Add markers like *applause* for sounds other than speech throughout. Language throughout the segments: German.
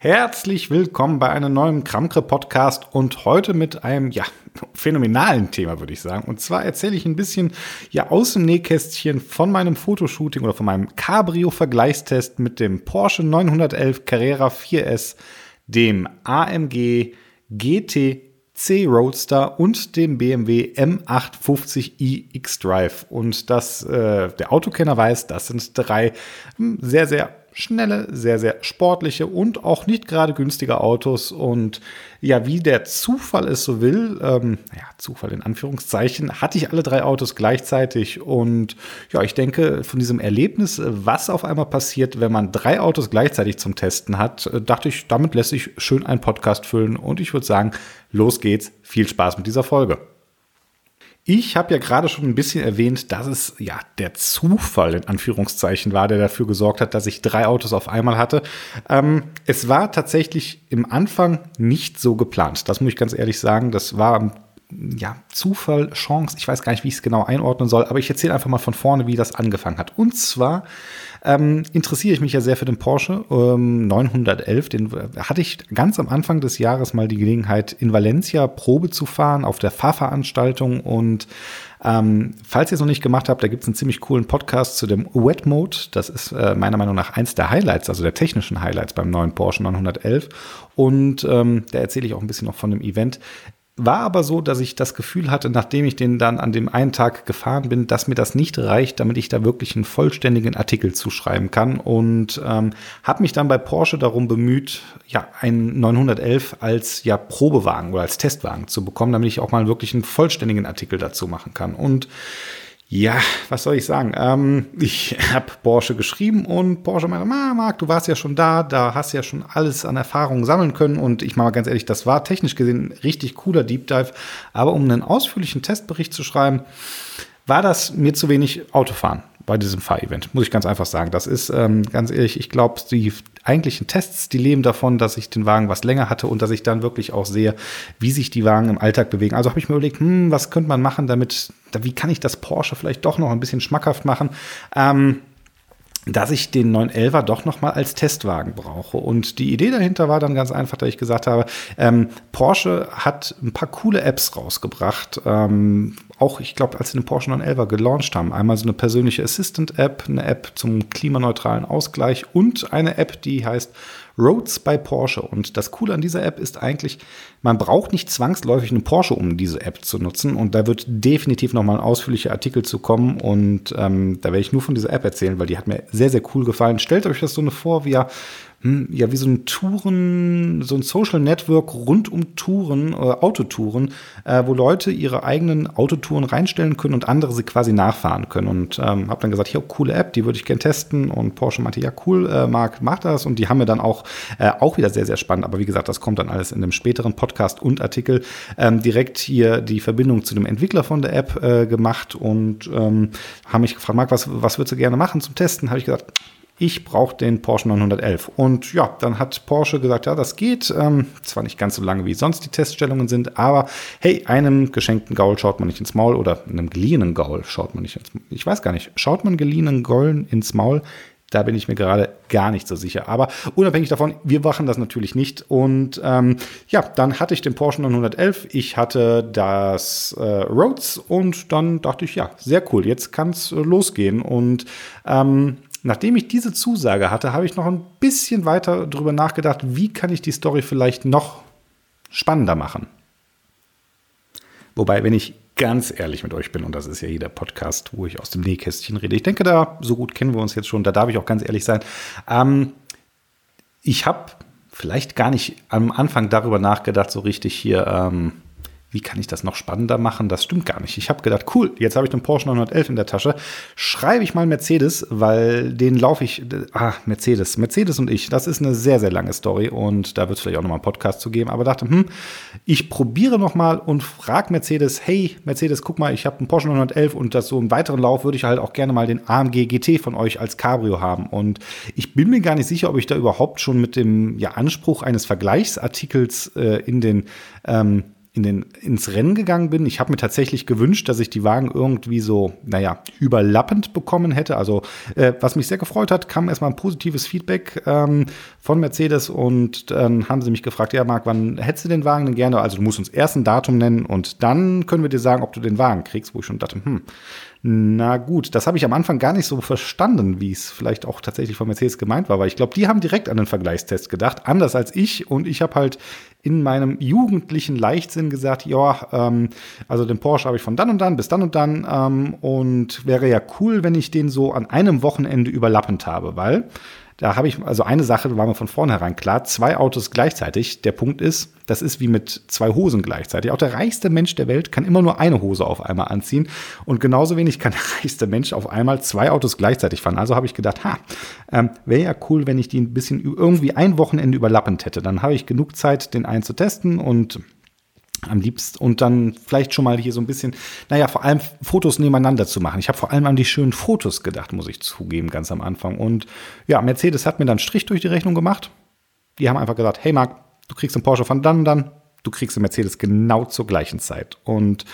Herzlich willkommen bei einem neuen Kramkre-Podcast und heute mit einem, ja, phänomenalen Thema, würde ich sagen. Und zwar erzähle ich ein bisschen, ja, aus dem Nähkästchen von meinem Fotoshooting oder von meinem Cabrio-Vergleichstest mit dem Porsche 911 Carrera 4S, dem AMG GT C Roadster und dem BMW M850i X-Drive. Und das, äh, der Autokenner weiß, das sind drei hm, sehr, sehr schnelle, sehr, sehr sportliche und auch nicht gerade günstige Autos. Und ja, wie der Zufall es so will, ähm, ja, Zufall in Anführungszeichen, hatte ich alle drei Autos gleichzeitig. Und ja, ich denke, von diesem Erlebnis, was auf einmal passiert, wenn man drei Autos gleichzeitig zum Testen hat, äh, dachte ich, damit lässt sich schön ein Podcast füllen. Und ich würde sagen, los geht's. Viel Spaß mit dieser Folge. Ich habe ja gerade schon ein bisschen erwähnt, dass es ja der Zufall in Anführungszeichen war, der dafür gesorgt hat, dass ich drei Autos auf einmal hatte. Ähm, es war tatsächlich im Anfang nicht so geplant. Das muss ich ganz ehrlich sagen. Das war ja, Zufall, Chance, ich weiß gar nicht, wie ich es genau einordnen soll, aber ich erzähle einfach mal von vorne, wie das angefangen hat. Und zwar ähm, interessiere ich mich ja sehr für den Porsche ähm, 911. Den hatte ich ganz am Anfang des Jahres mal die Gelegenheit, in Valencia Probe zu fahren auf der Fahrveranstaltung. Und ähm, falls ihr es noch nicht gemacht habt, da gibt es einen ziemlich coolen Podcast zu dem Wet Mode. Das ist äh, meiner Meinung nach eins der Highlights, also der technischen Highlights beim neuen Porsche 911. Und ähm, da erzähle ich auch ein bisschen noch von dem Event. War aber so, dass ich das Gefühl hatte, nachdem ich den dann an dem einen Tag gefahren bin, dass mir das nicht reicht, damit ich da wirklich einen vollständigen Artikel zuschreiben kann. Und ähm, habe mich dann bei Porsche darum bemüht, ja, einen 911 als ja Probewagen oder als Testwagen zu bekommen, damit ich auch mal wirklich einen vollständigen Artikel dazu machen kann. Und ja, was soll ich sagen? Ähm, ich habe Porsche geschrieben und Porsche meinte, Marc, du warst ja schon da, da hast ja schon alles an Erfahrungen sammeln können. Und ich mal ganz ehrlich, das war technisch gesehen ein richtig cooler Deep Dive, aber um einen ausführlichen Testbericht zu schreiben, war das mir zu wenig Autofahren bei diesem Fahrevent, muss ich ganz einfach sagen. Das ist ähm, ganz ehrlich, ich glaube, die eigentlichen Tests, die leben davon, dass ich den Wagen was länger hatte und dass ich dann wirklich auch sehe, wie sich die Wagen im Alltag bewegen. Also habe ich mir überlegt, hm, was könnte man machen, damit, wie kann ich das Porsche vielleicht doch noch ein bisschen schmackhaft machen? Ähm, dass ich den 911er doch noch mal als Testwagen brauche. Und die Idee dahinter war dann ganz einfach, dass ich gesagt habe, ähm, Porsche hat ein paar coole Apps rausgebracht. Ähm, auch, ich glaube, als sie den Porsche 911er gelauncht haben. Einmal so eine persönliche Assistant-App, eine App zum klimaneutralen Ausgleich und eine App, die heißt Roads bei Porsche. Und das Coole an dieser App ist eigentlich, man braucht nicht zwangsläufig einen Porsche, um diese App zu nutzen. Und da wird definitiv nochmal ein ausführlicher Artikel zu kommen. Und ähm, da werde ich nur von dieser App erzählen, weil die hat mir sehr, sehr cool gefallen. Stellt euch das so eine vor, wie ja hm, ja, wie so ein Touren, so ein Social Network rund um Touren, äh, Autotouren, äh, wo Leute ihre eigenen Autotouren reinstellen können und andere sie quasi nachfahren können. Und ähm, habe dann gesagt, hier, coole App, die würde ich gerne testen. Und Porsche meinte, ja, cool, äh, Marc, mach das. Und die haben mir dann auch, äh, auch wieder sehr, sehr spannend. Aber wie gesagt, das kommt dann alles in einem späteren Podcast und Artikel ähm, direkt hier die Verbindung zu dem Entwickler von der App äh, gemacht und ähm, haben mich gefragt, Marc, was, was würdest du gerne machen zum Testen? Habe ich gesagt, ich brauche den Porsche 911. Und ja, dann hat Porsche gesagt, ja, das geht. Ähm, zwar nicht ganz so lange, wie sonst die Teststellungen sind, aber hey, einem geschenkten Gaul schaut man nicht ins Maul oder einem geliehenen Gaul schaut man nicht ins Maul. Ich weiß gar nicht, schaut man geliehenen Gaulen ins Maul? Da bin ich mir gerade gar nicht so sicher. Aber unabhängig davon, wir machen das natürlich nicht. Und ähm, ja, dann hatte ich den Porsche 911, ich hatte das äh, Rhodes und dann dachte ich, ja, sehr cool, jetzt kann es äh, losgehen. Und ähm, nachdem ich diese Zusage hatte, habe ich noch ein bisschen weiter darüber nachgedacht, wie kann ich die Story vielleicht noch spannender machen. Wobei, wenn ich ganz ehrlich mit euch bin, und das ist ja jeder Podcast, wo ich aus dem Nähkästchen rede, ich denke, da so gut kennen wir uns jetzt schon, da darf ich auch ganz ehrlich sein. Ähm, ich habe vielleicht gar nicht am Anfang darüber nachgedacht, so richtig hier. Ähm, wie kann ich das noch spannender machen? Das stimmt gar nicht. Ich habe gedacht, cool, jetzt habe ich den Porsche 911 in der Tasche. Schreibe ich mal Mercedes, weil den laufe ich. Ah, Mercedes. Mercedes und ich, das ist eine sehr, sehr lange Story und da wird es vielleicht auch nochmal einen Podcast zu geben. Aber dachte, hm, ich probiere nochmal und frage Mercedes, hey, Mercedes, guck mal, ich habe einen Porsche 911 und das so im weiteren Lauf würde ich halt auch gerne mal den AMG GT von euch als Cabrio haben. Und ich bin mir gar nicht sicher, ob ich da überhaupt schon mit dem ja, Anspruch eines Vergleichsartikels äh, in den ähm, in den, ins Rennen gegangen bin. Ich habe mir tatsächlich gewünscht, dass ich die Wagen irgendwie so, naja, überlappend bekommen hätte. Also, äh, was mich sehr gefreut hat, kam erstmal ein positives Feedback ähm, von Mercedes und dann haben sie mich gefragt, ja, Marc, wann hättest du den Wagen denn gerne? Also, du musst uns erst ein Datum nennen und dann können wir dir sagen, ob du den Wagen kriegst, wo ich schon dachte, hm, na gut, das habe ich am Anfang gar nicht so verstanden, wie es vielleicht auch tatsächlich von Mercedes gemeint war, weil ich glaube, die haben direkt an den Vergleichstest gedacht, anders als ich. Und ich habe halt in meinem jugendlichen Leichtsinn gesagt, ja, ähm, also den Porsche habe ich von dann und dann bis dann und dann ähm, und wäre ja cool, wenn ich den so an einem Wochenende überlappend habe, weil da habe ich, also eine Sache war mir von vornherein klar, zwei Autos gleichzeitig. Der Punkt ist, das ist wie mit zwei Hosen gleichzeitig. Auch der reichste Mensch der Welt kann immer nur eine Hose auf einmal anziehen. Und genauso wenig kann der reichste Mensch auf einmal zwei Autos gleichzeitig fahren. Also habe ich gedacht, ha, ähm, wäre ja cool, wenn ich die ein bisschen irgendwie ein Wochenende überlappend hätte. Dann habe ich genug Zeit, den einen zu testen und am liebsten und dann vielleicht schon mal hier so ein bisschen, naja, vor allem Fotos nebeneinander zu machen. Ich habe vor allem an die schönen Fotos gedacht, muss ich zugeben, ganz am Anfang. Und ja, Mercedes hat mir dann Strich durch die Rechnung gemacht. Die haben einfach gesagt, hey Marc, du kriegst einen Porsche von dann und dann, du kriegst einen Mercedes genau zur gleichen Zeit. Und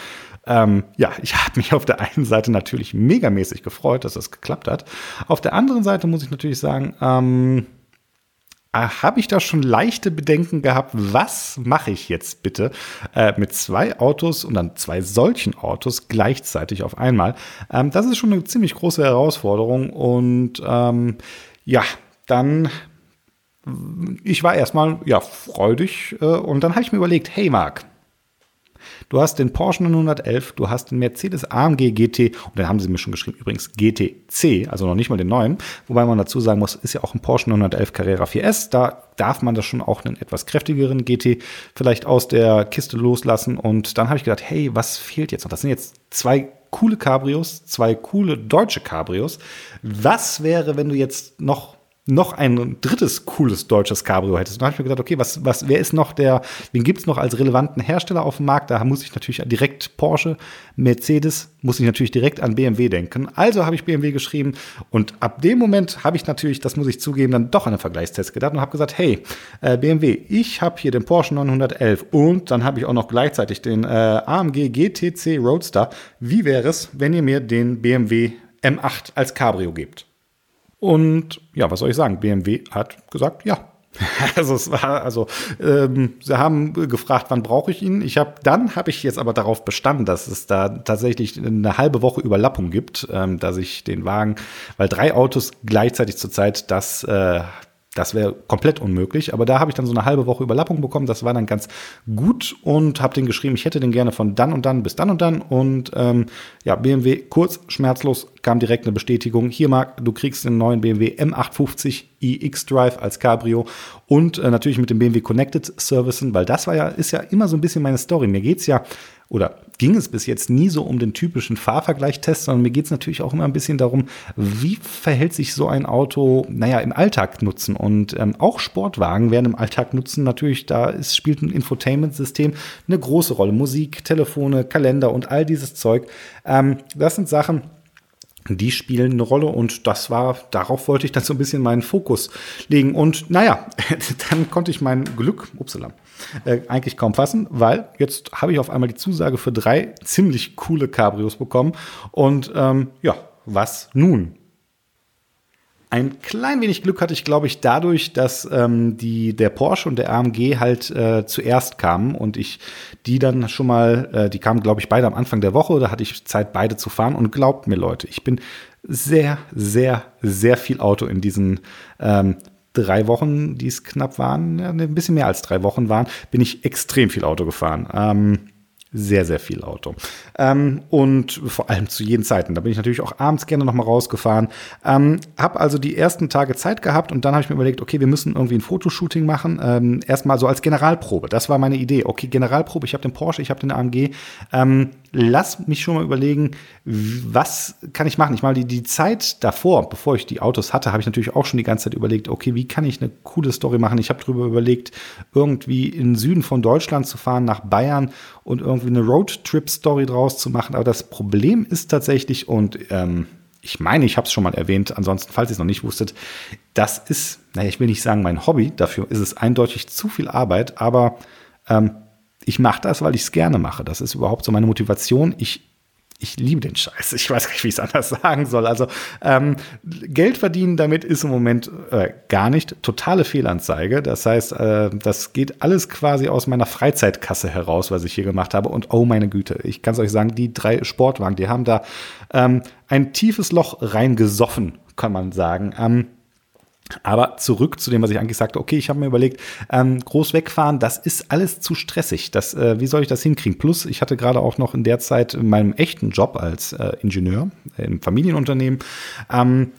ähm, ja, ich *laughs* habe mich auf der einen Seite natürlich megamäßig gefreut, dass das geklappt hat. Auf der anderen Seite muss ich natürlich sagen, ähm, habe ich da schon leichte Bedenken gehabt, was mache ich jetzt bitte äh, mit zwei Autos und dann zwei solchen Autos gleichzeitig auf einmal. Ähm, das ist schon eine ziemlich große Herausforderung und ähm, ja, dann ich war erstmal ja freudig äh, und dann habe ich mir überlegt, hey Marc, Du hast den Porsche 911, du hast den Mercedes AMG GT und dann haben sie mir schon geschrieben, übrigens GTC, also noch nicht mal den neuen. Wobei man dazu sagen muss, ist ja auch ein Porsche 911 Carrera 4S. Da darf man das schon auch einen etwas kräftigeren GT vielleicht aus der Kiste loslassen. Und dann habe ich gedacht, hey, was fehlt jetzt noch? Das sind jetzt zwei coole Cabrios, zwei coole deutsche Cabrios. Was wäre, wenn du jetzt noch noch ein drittes cooles deutsches Cabrio hättest. Und dann habe ich mir gedacht, okay, was, was, wer ist noch der, wen gibt es noch als relevanten Hersteller auf dem Markt? Da muss ich natürlich direkt Porsche, Mercedes, muss ich natürlich direkt an BMW denken. Also habe ich BMW geschrieben und ab dem Moment habe ich natürlich, das muss ich zugeben, dann doch an einen Vergleichstest gedacht und habe gesagt, hey, äh, BMW, ich habe hier den Porsche 911 und dann habe ich auch noch gleichzeitig den äh, AMG GTC Roadster. Wie wäre es, wenn ihr mir den BMW M8 als Cabrio gebt? Und ja, was soll ich sagen? BMW hat gesagt, ja. *laughs* Also es war, also ähm, sie haben gefragt, wann brauche ich ihn? Ich habe, dann habe ich jetzt aber darauf bestanden, dass es da tatsächlich eine halbe Woche Überlappung gibt, ähm, dass ich den Wagen, weil drei Autos gleichzeitig zurzeit, das äh, das wäre komplett unmöglich, aber da habe ich dann so eine halbe Woche Überlappung bekommen. Das war dann ganz gut und habe den geschrieben, ich hätte den gerne von dann und dann bis dann und dann. Und ähm, ja, BMW kurz, schmerzlos kam direkt eine Bestätigung. Hier, Marc, du kriegst den neuen BMW M850 iX Drive als Cabrio und äh, natürlich mit dem BMW Connected Servicen, weil das war ja, ist ja immer so ein bisschen meine Story. Mir geht's ja oder ging es bis jetzt nie so um den typischen Fahrvergleichtest, sondern mir geht es natürlich auch immer ein bisschen darum, wie verhält sich so ein Auto, naja, im Alltag nutzen. Und ähm, auch Sportwagen werden im Alltag nutzen. Natürlich, da ist, spielt ein Infotainment-System eine große Rolle. Musik, Telefone, Kalender und all dieses Zeug. Ähm, das sind Sachen, die spielen eine Rolle und das war, darauf wollte ich dann so ein bisschen meinen Fokus legen. Und naja, *laughs* dann konnte ich mein Glück, upsala, äh, eigentlich kaum fassen, weil jetzt habe ich auf einmal die Zusage für drei ziemlich coole Cabrios bekommen. Und ähm, ja, was nun? Ein klein wenig Glück hatte ich, glaube ich, dadurch, dass ähm, die, der Porsche und der AMG halt äh, zuerst kamen und ich die dann schon mal, äh, die kamen, glaube ich, beide am Anfang der Woche, da hatte ich Zeit, beide zu fahren. Und glaubt mir, Leute, ich bin sehr, sehr, sehr viel Auto in diesen ähm, drei Wochen, die es knapp waren, ein bisschen mehr als drei Wochen waren, bin ich extrem viel Auto gefahren. Ähm, sehr, sehr viel Auto. Ähm, und vor allem zu jeden Zeiten. Da bin ich natürlich auch abends gerne nochmal rausgefahren. Ähm, habe also die ersten Tage Zeit gehabt und dann habe ich mir überlegt, okay, wir müssen irgendwie ein Fotoshooting machen. Ähm, erstmal so als Generalprobe. Das war meine Idee. Okay, Generalprobe, ich habe den Porsche, ich habe den AMG. Ähm, lass mich schon mal überlegen, was kann ich machen? Ich meine, die, die Zeit davor, bevor ich die Autos hatte, habe ich natürlich auch schon die ganze Zeit überlegt, okay, wie kann ich eine coole Story machen? Ich habe darüber überlegt, irgendwie in den Süden von Deutschland zu fahren, nach Bayern und irgendwie eine Roadtrip-Story draus zu machen. Aber das Problem ist tatsächlich, und ähm, ich meine, ich habe es schon mal erwähnt, ansonsten, falls ihr es noch nicht wusstet, das ist, naja, ich will nicht sagen mein Hobby, dafür ist es eindeutig zu viel Arbeit, aber ähm, ich mache das, weil ich es gerne mache. Das ist überhaupt so meine Motivation. Ich ich liebe den Scheiß. Ich weiß gar nicht, wie ich es anders sagen soll. Also ähm, Geld verdienen damit ist im Moment äh, gar nicht totale Fehlanzeige. Das heißt, äh, das geht alles quasi aus meiner Freizeitkasse heraus, was ich hier gemacht habe. Und oh meine Güte, ich kann es euch sagen, die drei Sportwagen, die haben da ähm, ein tiefes Loch reingesoffen, kann man sagen. Ähm, aber zurück zu dem, was ich eigentlich sagte, okay, ich habe mir überlegt, ähm, groß wegfahren, das ist alles zu stressig. Das, äh, wie soll ich das hinkriegen? Plus, ich hatte gerade auch noch in der Zeit in meinem echten Job als äh, Ingenieur im Familienunternehmen ähm,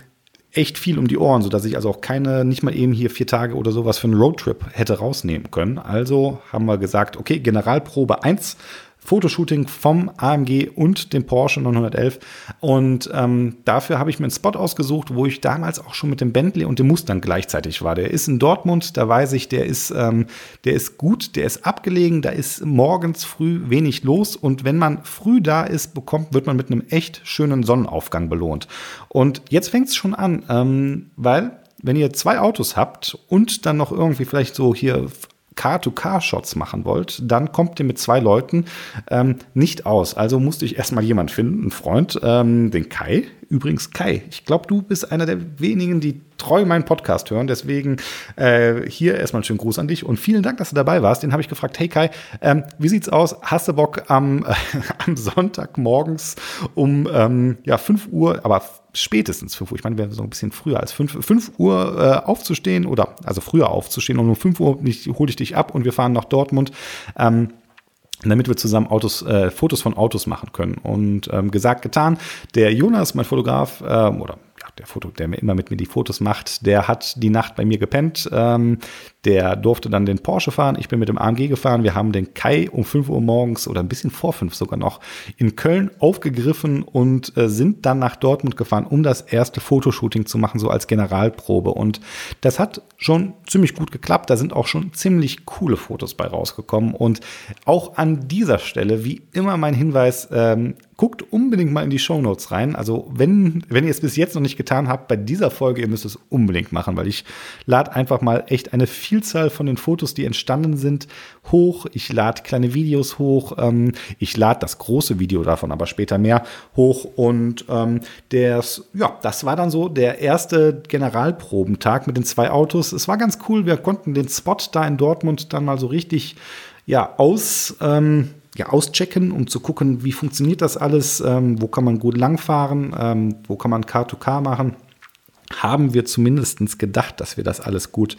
echt viel um die Ohren, sodass ich also auch keine, nicht mal eben hier vier Tage oder sowas für einen Roadtrip hätte rausnehmen können. Also haben wir gesagt, okay, Generalprobe 1 Fotoshooting vom AMG und dem Porsche 911. Und ähm, dafür habe ich mir einen Spot ausgesucht, wo ich damals auch schon mit dem Bentley und dem Mustang gleichzeitig war. Der ist in Dortmund, da weiß ich, der ist, ähm, der ist gut, der ist abgelegen, da ist morgens früh wenig los. Und wenn man früh da ist, bekommt, wird man mit einem echt schönen Sonnenaufgang belohnt. Und jetzt fängt es schon an, ähm, weil wenn ihr zwei Autos habt und dann noch irgendwie vielleicht so hier Car-to-Car-Shots machen wollt, dann kommt ihr mit zwei Leuten ähm, nicht aus. Also musste ich erstmal jemand finden, einen Freund, ähm, den Kai. Übrigens, Kai, ich glaube, du bist einer der wenigen, die treu meinen Podcast hören. Deswegen äh, hier erstmal einen schönen Gruß an dich und vielen Dank, dass du dabei warst. Den habe ich gefragt, hey Kai, ähm, wie sieht's aus? Hast du Bock am, äh, *laughs* am Sonntag morgens um ähm, ja, 5 Uhr, aber spätestens 5 Uhr, ich meine, wir so ein bisschen früher als 5, 5 Uhr äh, aufzustehen oder also früher aufzustehen und um 5 Uhr hole ich dich ab und wir fahren nach Dortmund. Ähm, damit wir zusammen Autos, äh, Fotos von Autos machen können. Und ähm, gesagt, getan. Der Jonas, mein Fotograf, ähm, oder der Foto, der immer mit mir die Fotos macht, der hat die Nacht bei mir gepennt. Ähm, der durfte dann den Porsche fahren. Ich bin mit dem AMG gefahren. Wir haben den Kai um 5 Uhr morgens oder ein bisschen vor 5 sogar noch in Köln aufgegriffen und äh, sind dann nach Dortmund gefahren, um das erste Fotoshooting zu machen, so als Generalprobe. Und das hat schon ziemlich gut geklappt. Da sind auch schon ziemlich coole Fotos bei rausgekommen. Und auch an dieser Stelle, wie immer mein Hinweis, ähm, guckt unbedingt mal in die Show Notes rein. Also wenn, wenn ihr es bis jetzt noch nicht getan habt, bei dieser Folge, ihr müsst es unbedingt machen, weil ich lade einfach mal echt eine Vielzahl von den Fotos, die entstanden sind, hoch. Ich lade kleine Videos hoch. Ähm, ich lade das große Video davon, aber später mehr hoch. Und ähm, das, ja, das war dann so der erste Generalprobentag mit den zwei Autos. Es war ganz cool. Wir konnten den Spot da in Dortmund dann mal so richtig ja, aus. Ähm, ja, auschecken, um zu gucken, wie funktioniert das alles, ähm, wo kann man gut langfahren, ähm, wo kann man Car-to-Car machen. Haben wir zumindest gedacht, dass wir das alles gut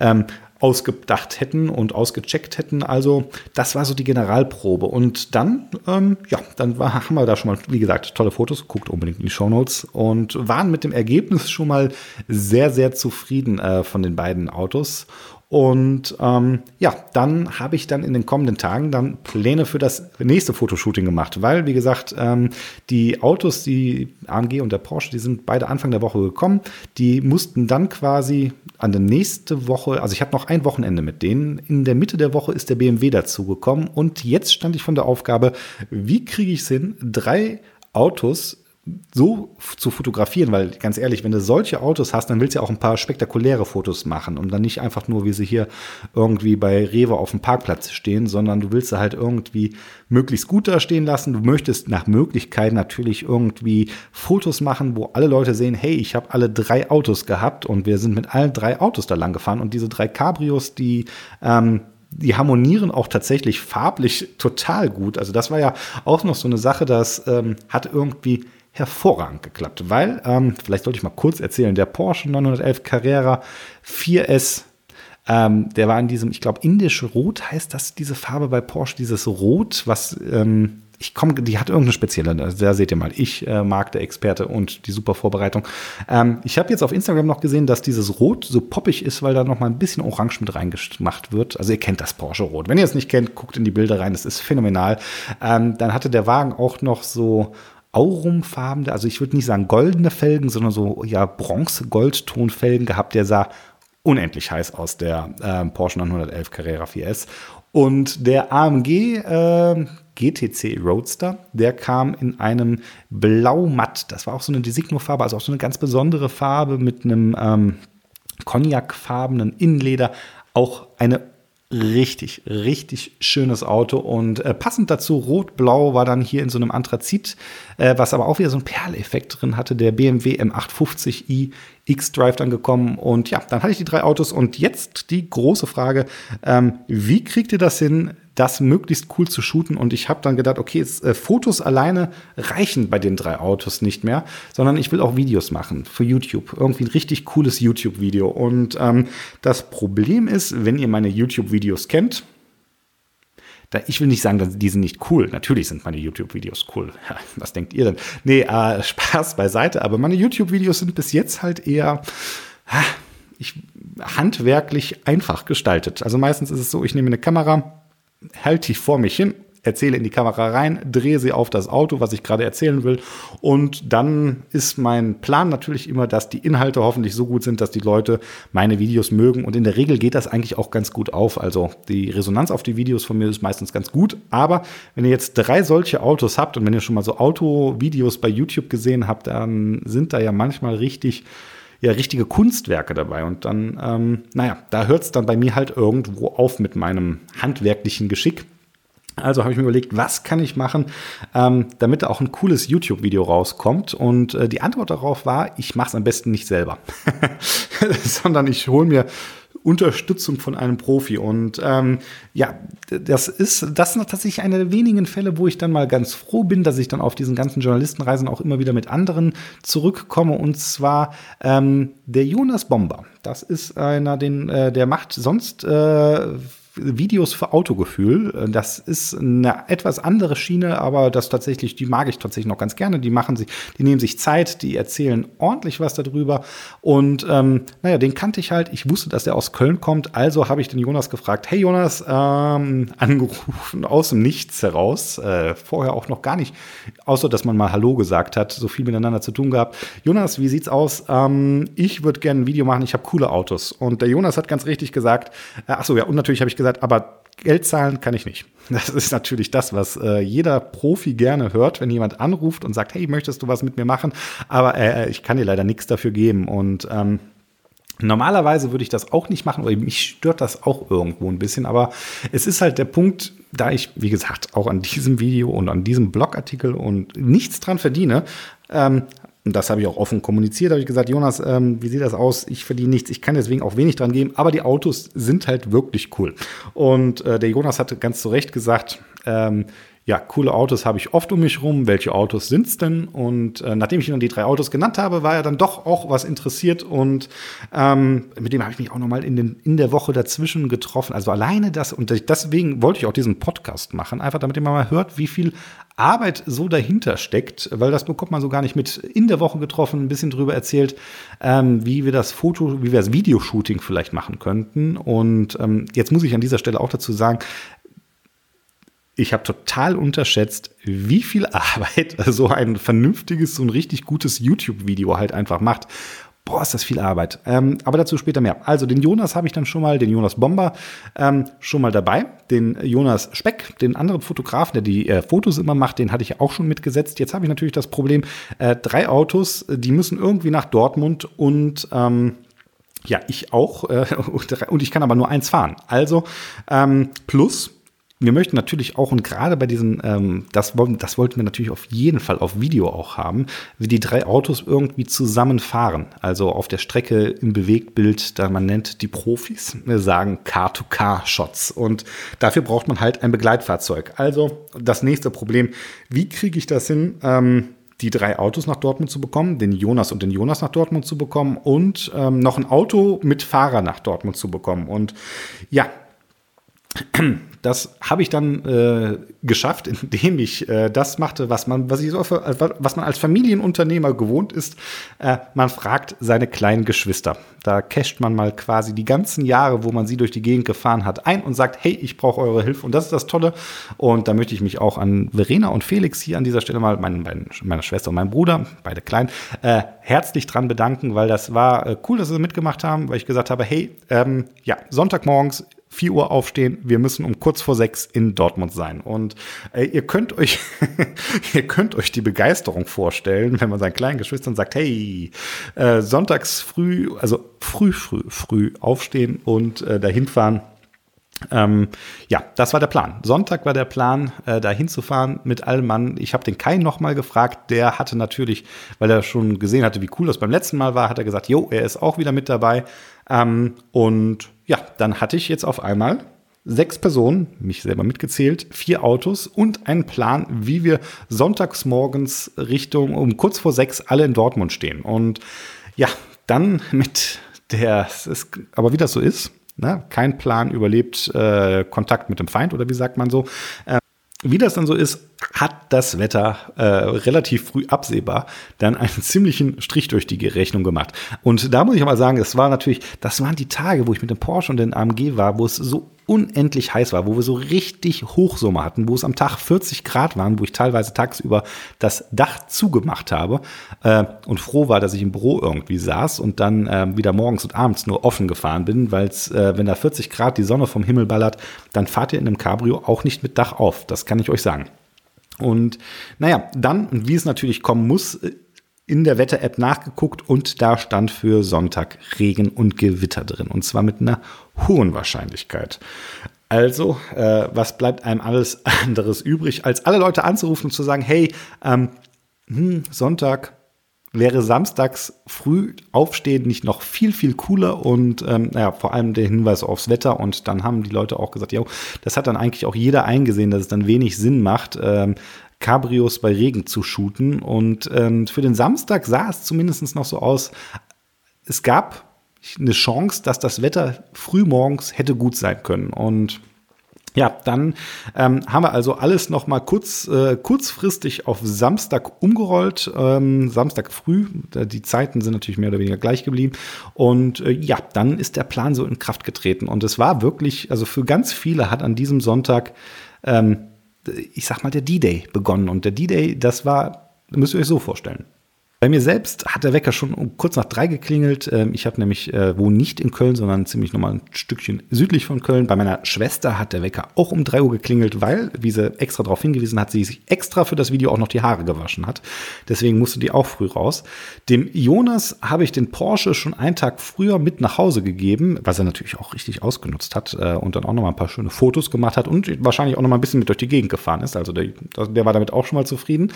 ähm, ausgedacht hätten und ausgecheckt hätten. Also das war so die Generalprobe. Und dann, ähm, ja, dann war, haben wir da schon mal, wie gesagt, tolle Fotos. Guckt unbedingt in die Show Notes und waren mit dem Ergebnis schon mal sehr, sehr zufrieden äh, von den beiden Autos. Und ähm, ja, dann habe ich dann in den kommenden Tagen dann Pläne für das nächste Fotoshooting gemacht, weil, wie gesagt, ähm, die Autos, die AMG und der Porsche, die sind beide Anfang der Woche gekommen. Die mussten dann quasi an der nächste Woche, also ich habe noch ein Wochenende mit denen. In der Mitte der Woche ist der BMW dazugekommen und jetzt stand ich von der Aufgabe, wie kriege ich es hin, drei Autos so zu fotografieren, weil ganz ehrlich, wenn du solche Autos hast, dann willst du ja auch ein paar spektakuläre Fotos machen und dann nicht einfach nur, wie sie hier irgendwie bei Rewe auf dem Parkplatz stehen, sondern du willst sie halt irgendwie möglichst gut da stehen lassen. Du möchtest nach Möglichkeit natürlich irgendwie Fotos machen, wo alle Leute sehen, hey, ich habe alle drei Autos gehabt und wir sind mit allen drei Autos da lang gefahren und diese drei Cabrios, die ähm, die harmonieren auch tatsächlich farblich total gut. Also das war ja auch noch so eine Sache, das ähm, hat irgendwie hervorragend geklappt, weil, ähm, vielleicht sollte ich mal kurz erzählen, der Porsche 911 Carrera 4S, ähm, der war in diesem, ich glaube, indisch Rot heißt das, diese Farbe bei Porsche, dieses Rot, was, ähm, ich komme, die hat irgendeine spezielle, da seht ihr mal, ich äh, mag der Experte und die super Vorbereitung. Ähm, ich habe jetzt auf Instagram noch gesehen, dass dieses Rot so poppig ist, weil da noch mal ein bisschen Orange mit reingemacht wird. Also ihr kennt das Porsche Rot. Wenn ihr es nicht kennt, guckt in die Bilder rein, das ist phänomenal. Ähm, dann hatte der Wagen auch noch so aurumfarbene, also ich würde nicht sagen goldene Felgen, sondern so ja Bronze-Goldtonfelgen gehabt. Der sah unendlich heiß aus, der äh, Porsche 911 Carrera 4S. Und der AMG äh, GTC Roadster, der kam in einem Blau-Matt. Das war auch so eine Designo-Farbe, also auch so eine ganz besondere Farbe mit einem ähm, Cognac-farbenen Innenleder. Auch eine richtig, richtig schönes Auto. Und äh, passend dazu rot-blau war dann hier in so einem Anthrazit, äh, was aber auch wieder so einen Perleffekt drin hatte, der BMW M850i X-Drive dann gekommen. Und ja, dann hatte ich die drei Autos. Und jetzt die große Frage, ähm, wie kriegt ihr das hin, das möglichst cool zu shooten. Und ich habe dann gedacht, okay, jetzt, äh, Fotos alleine reichen bei den drei Autos nicht mehr, sondern ich will auch Videos machen für YouTube. Irgendwie ein richtig cooles YouTube-Video. Und ähm, das Problem ist, wenn ihr meine YouTube-Videos kennt, da, ich will nicht sagen, die sind nicht cool. Natürlich sind meine YouTube-Videos cool. Ja, was denkt ihr denn? Nee, äh, *laughs* Spaß beiseite. Aber meine YouTube-Videos sind bis jetzt halt eher ich, handwerklich einfach gestaltet. Also meistens ist es so, ich nehme eine Kamera, halte ich vor mich hin, erzähle in die Kamera rein, drehe sie auf das Auto, was ich gerade erzählen will. Und dann ist mein Plan natürlich immer, dass die Inhalte hoffentlich so gut sind, dass die Leute meine Videos mögen. Und in der Regel geht das eigentlich auch ganz gut auf. Also die Resonanz auf die Videos von mir ist meistens ganz gut. Aber wenn ihr jetzt drei solche Autos habt und wenn ihr schon mal so Autovideos bei YouTube gesehen habt, dann sind da ja manchmal richtig ja richtige Kunstwerke dabei. Und dann, ähm, naja, da hört es dann bei mir halt irgendwo auf mit meinem handwerklichen Geschick. Also habe ich mir überlegt, was kann ich machen, ähm, damit auch ein cooles YouTube-Video rauskommt. Und äh, die Antwort darauf war, ich mache es am besten nicht selber, *laughs* sondern ich hole mir Unterstützung von einem Profi. Und ähm, ja, das ist, das ist tatsächlich eine der wenigen Fälle, wo ich dann mal ganz froh bin, dass ich dann auf diesen ganzen Journalistenreisen auch immer wieder mit anderen zurückkomme. Und zwar ähm, der Jonas Bomber. Das ist einer, den, äh, der macht sonst äh, Videos für Autogefühl. Das ist eine etwas andere Schiene, aber das tatsächlich, die mag ich tatsächlich noch ganz gerne. Die machen sich, die nehmen sich Zeit, die erzählen ordentlich was darüber. Und ähm, naja, den kannte ich halt. Ich wusste, dass er aus Köln kommt, also habe ich den Jonas gefragt, hey Jonas, ähm, *laughs* angerufen aus dem Nichts heraus. Äh, vorher auch noch gar nicht, außer dass man mal Hallo gesagt hat, so viel miteinander zu tun gehabt. Jonas, wie sieht's aus? Ähm, ich würde gerne ein Video machen, ich habe coole Autos. Und der Jonas hat ganz richtig gesagt, äh, ach so, ja, und natürlich habe ich gesagt, gesagt, aber Geld zahlen kann ich nicht. *laughs* Das ist natürlich das, was äh, jeder Profi gerne hört, wenn jemand anruft und sagt, hey, möchtest du was mit mir machen? Aber äh, äh ich kann dir leider nichts dafür geben. Und ähm, Normalerweise würde ich das auch nicht machen, weil mich stört das auch irgendwo ein bisschen. Aber es ist halt der Punkt, da ich, wie gesagt, auch an diesem Video und an diesem Blogartikel und nichts dran verdiene, ähm, und das habe ich auch offen kommuniziert, habe ich gesagt, Jonas, ähm, wie sieht das aus? Ich verdiene nichts, ich kann deswegen auch wenig dran geben, aber die Autos sind halt wirklich cool. Und äh, der Jonas hatte ganz zu Recht gesagt, ähm, ja, coole Autos habe ich oft um mich rum. Welche Autos sind es denn? Und äh, nachdem ich ihm dann die drei Autos genannt habe, war er dann doch auch was interessiert und ähm, mit dem habe ich mich auch nochmal in, den, in der Woche dazwischen getroffen. Also alleine das und deswegen wollte ich auch diesen Podcast machen, einfach damit ihr mal hört, wie viel Arbeit so dahinter steckt, weil das bekommt man so gar nicht mit. In der Woche getroffen, ein bisschen drüber erzählt, ähm, wie wir das Foto, wie wir das Videoshooting vielleicht machen könnten. Und ähm, jetzt muss ich an dieser Stelle auch dazu sagen, ich habe total unterschätzt, wie viel Arbeit *laughs* so ein vernünftiges, ein richtig gutes YouTube-Video halt einfach macht. Boah, ist das viel Arbeit. Ähm, aber dazu später mehr. Also den Jonas habe ich dann schon mal, den Jonas Bomber, ähm, schon mal dabei. Den Jonas Speck, den anderen Fotografen, der die äh, Fotos immer macht, den hatte ich ja auch schon mitgesetzt. Jetzt habe ich natürlich das Problem, äh, drei Autos, die müssen irgendwie nach Dortmund und ähm, ja, ich auch. Äh, *laughs* und ich kann aber nur eins fahren. Also ähm, plus wir möchten natürlich auch, und gerade bei diesen, ähm, das, das wollten wir natürlich auf jeden Fall auf Video auch haben, wie die drei Autos irgendwie zusammenfahren. Also auf der Strecke im Bewegtbild, da man nennt die Profis, wir sagen Car-to-Car-Shots. Und dafür braucht man halt ein Begleitfahrzeug. Also das nächste Problem, wie kriege ich das hin? Ähm, die drei Autos nach Dortmund zu bekommen, den Jonas und den Jonas nach Dortmund zu bekommen und ähm, noch ein Auto mit Fahrer nach Dortmund zu bekommen. Und ja, *clears throat* das habe ich dann äh, geschafft, *laughs* indem ich äh, das machte, was man, was ich so für, was man als Familienunternehmer gewohnt ist. Äh, man fragt seine kleinen Geschwister. Da casht man mal quasi die ganzen Jahre, wo man sie durch die Gegend gefahren hat, ein und sagt, hey, ich brauche eure Hilfe. Und das ist das Tolle. Und da möchte ich mich auch an Verena und Felix hier an dieser Stelle mal, mein, mein, meine Schwester und mein Bruder, beide klein, äh, herzlich dran bedanken, weil das war äh, cool, dass sie mitgemacht haben, weil ich gesagt habe, hey, ähm, ja, Sonntagmorgens 4 Uhr aufstehen, wir müssen um kurz vor sechs in Dortmund sein. Und äh, ihr könnt euch, *laughs* ihr könnt euch die Begeisterung vorstellen, wenn man seinen kleinen Geschwistern sagt, hey, äh, sonntags früh, also früh, früh, früh aufstehen und äh, dahin fahren Ähm, ja, das war der Plan. Sonntag war der Plan, äh, da hinzufahren mit allem Mann. Ich habe den Kai nochmal gefragt. Der hatte natürlich, weil er schon gesehen hatte, wie cool das beim letzten Mal war, hat er gesagt, jo, er ist auch wieder mit dabei. Ähm, und ja, dann hatte ich jetzt auf einmal sechs Personen, mich selber mitgezählt, vier Autos und einen Plan, wie wir sonntags morgens Richtung um kurz vor sechs alle in Dortmund stehen. Und ja, dann mit der, ist, aber wie das so ist, Ne? Kein Plan überlebt äh, Kontakt mit dem Feind oder wie sagt man so. Äh, wie das dann so ist, hat das Wetter äh, relativ früh absehbar dann einen ziemlichen Strich durch die Rechnung gemacht. Und da muss ich mal sagen, es war natürlich, das waren die Tage, wo ich mit dem Porsche und dem AMG war, wo es so unendlich heiß war, wo wir so richtig Hochsommer hatten, wo es am Tag 40 Grad waren, wo ich teilweise tagsüber das Dach zugemacht habe äh, und froh war, dass ich im Büro irgendwie saß und dann äh, wieder morgens und abends nur offen gefahren bin, weil äh, wenn da 40 Grad die Sonne vom Himmel ballert, dann fahrt ihr in einem Cabrio auch nicht mit Dach auf. Das kann ich euch sagen. Und naja, dann, wie es natürlich kommen muss, äh, in der Wetter-App nachgeguckt und da stand für Sonntag Regen und Gewitter drin. Und zwar mit einer hohen Wahrscheinlichkeit. Also, äh, was bleibt einem alles *laughs* anderes übrig, als alle Leute anzurufen und zu sagen, hey, ähm, hm, Sonntag wäre samstags früh aufstehen nicht noch viel, viel cooler und ähm, naja, vor allem der Hinweis aufs Wetter und dann haben die Leute auch gesagt, ja, das hat dann eigentlich auch jeder eingesehen, dass es dann wenig Sinn macht, ähm, Cabrios bei Regen zu shooten. Und ähm, für den Samstag sah es zumindest noch so aus, es gab eine Chance, dass das Wetter frühmorgens hätte gut sein können. Und ja, dann ähm, haben wir also alles noch mal kurz, äh, kurzfristig auf Samstag umgerollt. Ähm, Samstag früh, die Zeiten sind natürlich mehr oder weniger gleich geblieben. Und äh, ja, dann ist der Plan so in Kraft getreten. Und es war wirklich, also für ganz viele hat an diesem Sonntag ähm, ich sag mal, der D-Day begonnen. Und der D-Day, das war, müsst ihr euch so vorstellen. Bei mir selbst hat der Wecker schon kurz nach drei geklingelt. Ähm, ich habe nämlich, äh, wohne nicht in Köln, sondern ziemlich nochmal ein Stückchen südlich von Köln. Bei meiner Schwester hat der Wecker auch um drei Uhr geklingelt, weil, wie sie extra darauf hingewiesen hat, sie sich extra für das Video auch noch die Haare gewaschen hat. Deswegen musste die auch früh raus. Dem Jonas habe ich den Porsche schon einen Tag früher mit nach Hause gegeben, was er natürlich auch richtig ausgenutzt hat äh, und dann auch nochmal ein paar schöne Fotos gemacht hat und wahrscheinlich auch nochmal ein bisschen mit durch die Gegend gefahren ist. Also der, der war damit auch schon mal zufrieden.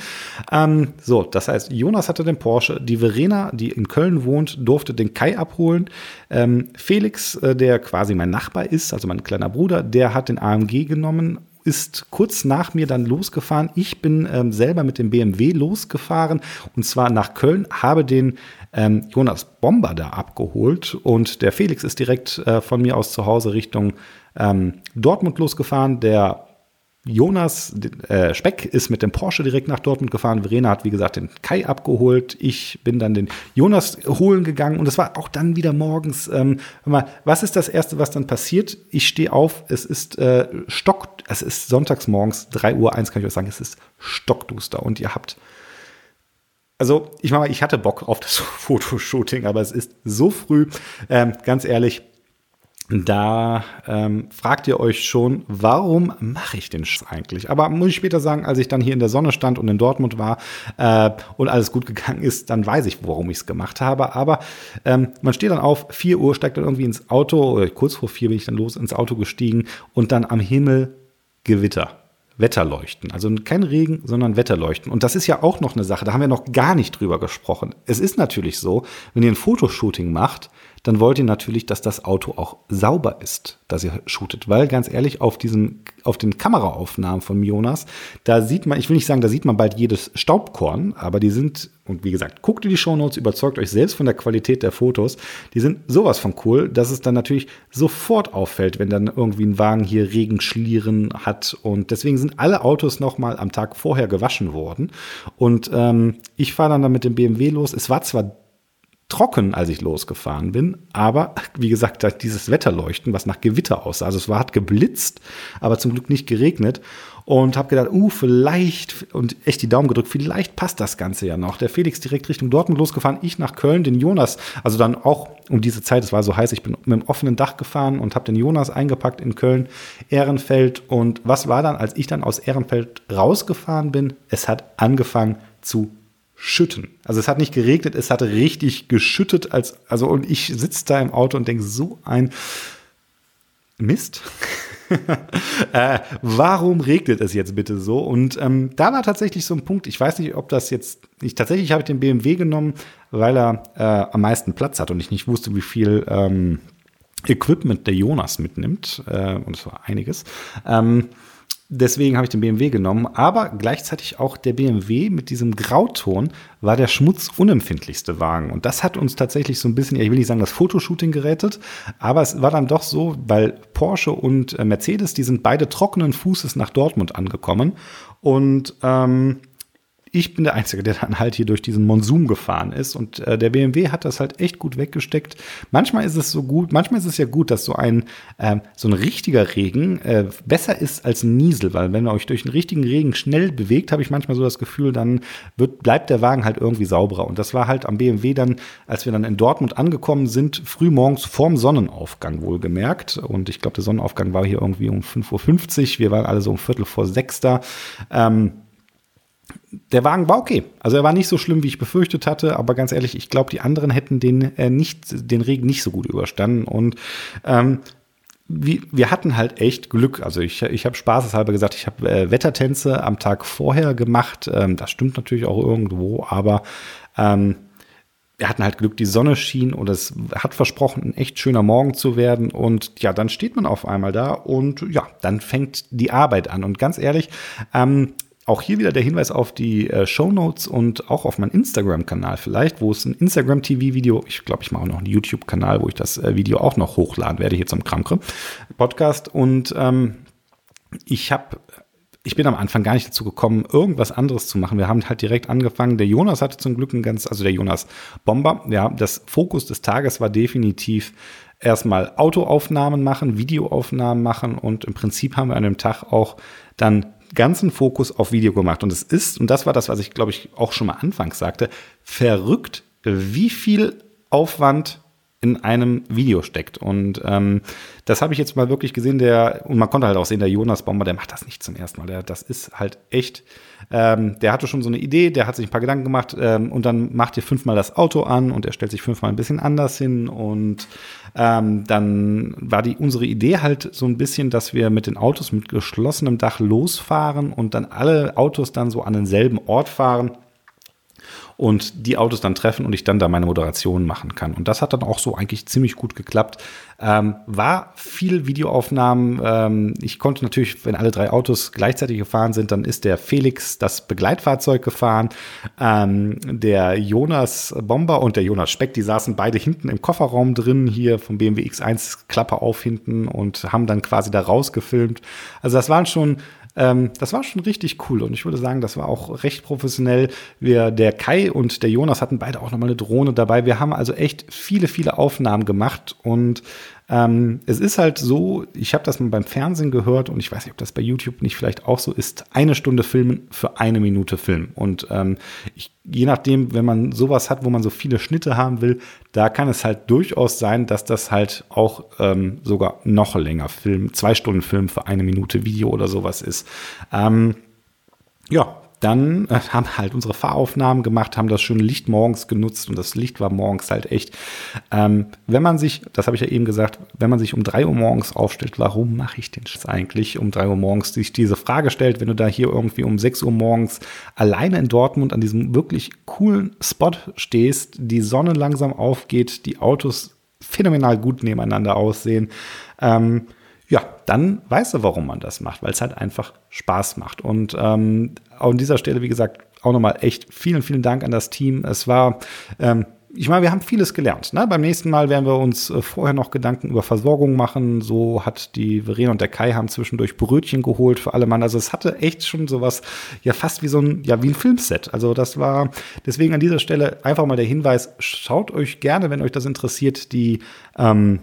Ähm, so, das heißt, Jonas hatte den den Porsche. Die Verena, die in Köln wohnt, durfte den Kai abholen. Ähm, Felix, äh, der quasi mein Nachbar ist, also mein kleiner Bruder, der hat den AMG genommen ist kurz nach mir dann losgefahren. Ich bin ähm, selber mit dem BMW losgefahren und zwar nach Köln, habe den ähm, Jonas Bomber da abgeholt und der Felix ist direkt äh, von mir aus zu Hause Richtung ähm, Dortmund losgefahren. Der Jonas äh, Speck ist mit dem Porsche direkt nach Dortmund gefahren. Verena hat, wie gesagt, den Kai abgeholt. Ich bin dann den Jonas holen gegangen. Und es war auch dann wieder morgens. Ähm, mal, was ist das Erste, was dann passiert? Ich stehe auf. Es ist äh, Stock. Es ist sonntags morgens, 3 Uhr, eins kann ich euch sagen. Es ist stockduster. Und ihr habt also ich meine, ich hatte Bock auf das *laughs* Fotoshooting, aber es ist so früh. Ähm, ganz ehrlich, da ähm, fragt ihr euch schon, warum mache ich den Sch eigentlich? Aber muss ich später sagen, als ich dann hier in der Sonne stand und in Dortmund war äh, und alles gut gegangen ist, dann weiß ich, warum ich es gemacht habe. Aber ähm, man steht dann auf, 4 Uhr, steigt dann irgendwie ins Auto, oder kurz vor 4 bin ich dann los ins Auto gestiegen und dann am Himmel Gewitter. Wetterleuchten. Also kein Regen, sondern Wetterleuchten. Und das ist ja auch noch eine Sache, da haben wir noch gar nicht drüber gesprochen. Es ist natürlich so, wenn ihr ein Fotoshooting macht, dann wollt ihr natürlich, dass das Auto auch sauber ist, dass ihr shootet. Weil ganz ehrlich, auf diesen, auf den Kameraaufnahmen von Jonas, da sieht man, ich will nicht sagen, da sieht man bald jedes Staubkorn, aber die sind, und wie gesagt, guckt ihr die Shownotes, überzeugt euch selbst von der Qualität der Fotos. Die sind sowas von cool, dass es dann natürlich sofort auffällt, wenn dann irgendwie ein Wagen hier Regenschlieren hat. Und deswegen sind alle Autos nochmal am Tag vorher gewaschen worden. Und ähm, ich fahre dann, dann mit dem BMW los. Es war zwar trocken, als ich losgefahren bin. Aber wie gesagt, dieses Wetterleuchten, was nach Gewitter aussah. Also es war, hat geblitzt, aber zum Glück nicht geregnet. Und habe gedacht, uh, vielleicht, und echt die Daumen gedrückt, vielleicht passt das Ganze ja noch. Der Felix direkt Richtung Dortmund losgefahren, ich nach Köln, den Jonas, also dann auch um diese Zeit, es war so heiß, ich bin mit dem offenen Dach gefahren und habe den Jonas eingepackt in Köln, Ehrenfeld. Und was war dann, als ich dann aus Ehrenfeld rausgefahren bin? Es hat angefangen zu schütten. Also es hat nicht geregnet, es hat richtig geschüttet, als, also und ich sitze da im Auto und denke, so ein Mist. *laughs* äh, warum regnet es jetzt bitte so? Und ähm, da war tatsächlich so ein Punkt, ich weiß nicht, ob das jetzt, ich tatsächlich habe ich den BMW genommen, weil er äh, am meisten Platz hat und ich nicht wusste, wie viel ähm, Equipment der Jonas mitnimmt. Äh, und es war einiges. Ähm, Deswegen habe ich den BMW genommen, aber gleichzeitig auch der BMW mit diesem Grauton war der schmutzunempfindlichste Wagen. Und das hat uns tatsächlich so ein bisschen, ich will nicht sagen, das Fotoshooting gerettet, aber es war dann doch so, weil Porsche und äh, Mercedes, die sind beide trockenen Fußes nach Dortmund angekommen. Und ähm, ich bin der Einzige, der dann halt hier durch diesen Monsum gefahren ist. Und äh, der BMW hat das halt echt gut weggesteckt. Manchmal ist es so gut, manchmal ist es ja gut, dass so ein, äh, so ein richtiger Regen äh, besser ist als ein Niesel, weil wenn ihr euch durch einen richtigen Regen schnell bewegt, habe ich manchmal so das Gefühl, dann wird, bleibt der Wagen halt irgendwie sauberer. Und das war halt am BMW dann, als wir dann in Dortmund angekommen sind, früh morgens vorm Sonnenaufgang wohlgemerkt. Und ich glaube, der Sonnenaufgang war hier irgendwie um 5.50 Uhr. Wir waren alle so um Viertel vor sechs da. Ähm, der Wagen war okay. Also er war nicht so schlimm, wie ich befürchtet hatte, aber ganz ehrlich, ich glaube, die anderen hätten den äh, nicht, den Regen nicht so gut überstanden. Und ähm, wie, wir hatten halt echt Glück. Also ich, ich habe spaßeshalber gesagt, ich habe äh, Wettertänze am Tag vorher gemacht. Ähm, das stimmt natürlich auch irgendwo, aber ähm, wir hatten halt Glück, die Sonne schien und es hat versprochen, ein echt schöner Morgen zu werden. Und ja, dann steht man auf einmal da und ja, dann fängt die Arbeit an. Und ganz ehrlich, ähm, auch hier wieder der Hinweis auf die äh, Show Notes und auch auf meinen Instagram-Kanal vielleicht, wo es ein Instagram-TV-Video, ich glaube, ich mache noch einen YouTube-Kanal, wo ich das äh, Video auch noch hochladen werde, hier zum Kramkre-Podcast. Und ähm, ich habe ich bin am Anfang gar nicht dazu gekommen, irgendwas anderes zu machen. Wir haben halt direkt angefangen. Der Jonas hatte zum Glück ein ganz, also der Jonas Bomber, ja, das Fokus des Tages war definitiv erstmal Autoaufnahmen machen, Videoaufnahmen machen und im Prinzip haben wir an dem Tag auch dann ganzen Fokus auf Video gemacht. Und es ist, und das war das, was ich glaube ich auch schon mal anfangs sagte, verrückt, wie viel Aufwand in einem Video steckt. Und ähm, das habe ich jetzt mal wirklich gesehen, der, und man konnte halt auch sehen, der Jonas Bomber, der macht das nicht zum ersten Mal. Der, das ist halt echt, ähm, der hatte schon so eine Idee, der hat sich ein paar Gedanken gemacht ähm, und dann macht ihr fünfmal das Auto an und er stellt sich fünfmal ein bisschen anders hin. Und ähm, dann war die unsere Idee halt so ein bisschen, dass wir mit den Autos mit geschlossenem Dach losfahren und dann alle Autos dann so an denselben Ort fahren und die Autos dann treffen und ich dann da meine Moderation machen kann. Und das hat dann auch so eigentlich ziemlich gut geklappt. Ähm, war viel Videoaufnahmen. Ähm, ich konnte natürlich, wenn alle drei Autos gleichzeitig gefahren sind, dann ist der Felix das Begleitfahrzeug gefahren. Ähm, der Jonas Bomber und der Jonas Speck, die saßen beide hinten im Kofferraum drin, hier vom BMW X1 Klappe auf hinten und haben dann quasi da rausgefilmt. Also das waren schon ähm, das war schon richtig cool und ich würde sagen, das war auch recht professionell. Wir, der Kai und der Jonas hatten beide auch nochmal eine Drohne dabei. Wir haben also echt viele, viele Aufnahmen gemacht und ähm, es ist halt so, ich habe das mal beim Fernsehen gehört und ich weiß nicht, ob das bei YouTube nicht vielleicht auch so ist, eine Stunde filmen für eine Minute Film. Und ähm, ich, je nachdem, wenn man sowas hat, wo man so viele Schnitte haben will, da kann es halt durchaus sein, dass das halt auch ähm, sogar noch länger Film, zwei Stunden Film für eine Minute Video oder sowas ist. Ähm, ja, dann äh, haben halt unsere Fahraufnahmen gemacht, haben das schöne Licht morgens genutzt und das Licht war morgens halt echt. Ähm, wenn man sich, das habe ich ja eben gesagt, wenn man sich um drei Uhr morgens aufstellt, warum mache ich den Scheiß eigentlich um drei Uhr morgens, sich diese Frage stellt, wenn du da hier irgendwie um sechs Uhr morgens alleine in Dortmund an diesem wirklich coolen Spot stehst, die Sonne langsam aufgeht, die Autos phänomenal gut nebeneinander aussehen. Ähm, ja, dann weißt du, warum man das macht, weil es halt einfach Spaß macht. Und ähm, an dieser Stelle, wie gesagt, auch nochmal echt vielen, vielen Dank an das Team. Es war, ähm, ich meine, wir haben vieles gelernt. Ne? Beim nächsten Mal werden wir uns äh, vorher noch Gedanken über Versorgung machen. So hat die Verena und der Kai haben zwischendurch Brötchen geholt für alle Mann. Also es hatte echt schon sowas, ja fast wie so ein, ja wie ein Filmset. Also das war deswegen an dieser Stelle einfach mal der Hinweis: Schaut euch gerne, wenn euch das interessiert, die ähm,